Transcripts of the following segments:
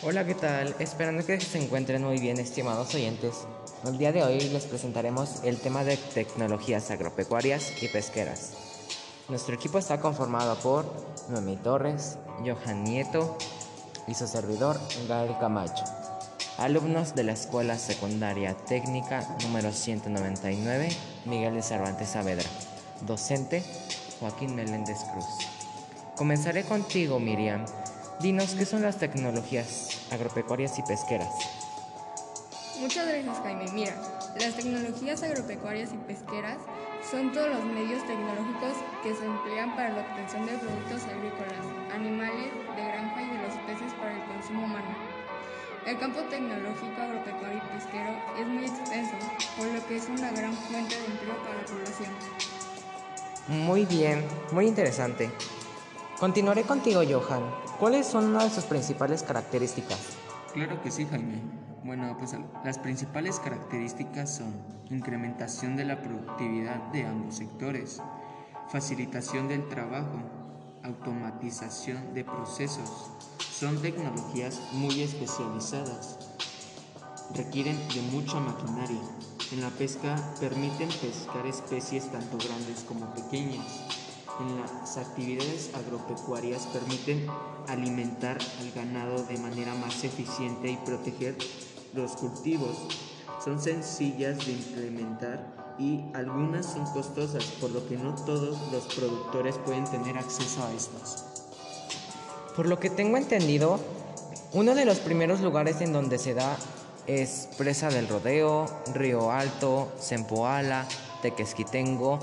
Hola, ¿qué tal? Esperando que se encuentren muy bien, estimados oyentes. El día de hoy les presentaremos el tema de tecnologías agropecuarias y pesqueras. Nuestro equipo está conformado por Noemí Torres, Johan Nieto y su servidor Gael Camacho, alumnos de la Escuela Secundaria Técnica número 199 Miguel de Cervantes Saavedra, docente Joaquín Meléndez Cruz. Comenzaré contigo, Miriam. Dinos qué son las tecnologías agropecuarias y pesqueras. Muchas gracias, Jaime. Mira, las tecnologías agropecuarias y pesqueras son todos los medios tecnológicos que se emplean para la obtención de productos agrícolas, animales, de granja y de los peces para el consumo humano. El campo tecnológico agropecuario y pesquero es muy extenso, por lo que es una gran fuente de empleo para la población. Muy bien, muy interesante. Continuaré contigo, Johan. ¿Cuáles son una de sus principales características? Claro que sí, Jaime. Bueno, pues las principales características son incrementación de la productividad de ambos sectores, facilitación del trabajo, automatización de procesos. Son tecnologías muy especializadas, requieren de mucha maquinaria. En la pesca permiten pescar especies tanto grandes como pequeñas en las actividades agropecuarias permiten alimentar al ganado de manera más eficiente y proteger los cultivos. Son sencillas de implementar y algunas son costosas, por lo que no todos los productores pueden tener acceso a estas. Por lo que tengo entendido, uno de los primeros lugares en donde se da es Presa del Rodeo, Río Alto, Sempoala, Tequesquitengo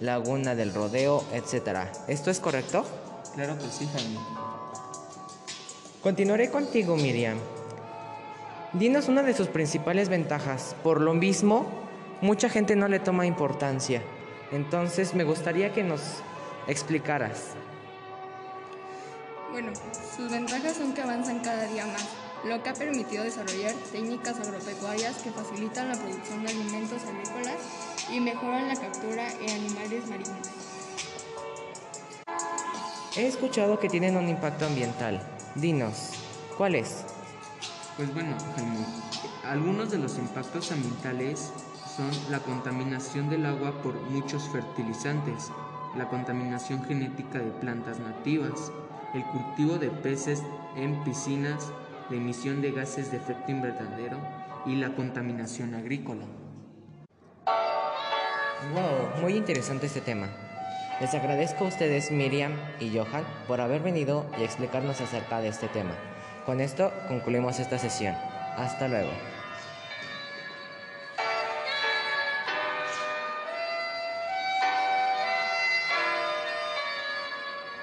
Laguna del Rodeo, etc. ¿Esto es correcto? Claro que sí, Jaime. Continuaré contigo, Miriam. Dinos una de sus principales ventajas. Por lo mismo, mucha gente no le toma importancia. Entonces, me gustaría que nos explicaras. Bueno, sus ventajas son que avanzan cada día más, lo que ha permitido desarrollar técnicas agropecuarias que facilitan la producción de alimentos y mejoran la captura en animales marinos. He escuchado que tienen un impacto ambiental. Dinos, ¿cuál es? Pues bueno, Jaime, algunos de los impactos ambientales son la contaminación del agua por muchos fertilizantes, la contaminación genética de plantas nativas, el cultivo de peces en piscinas, la emisión de gases de efecto invernadero y la contaminación agrícola. Wow, muy interesante este tema. Les agradezco a ustedes, Miriam y Johan, por haber venido y explicarnos acerca de este tema. Con esto concluimos esta sesión. Hasta luego.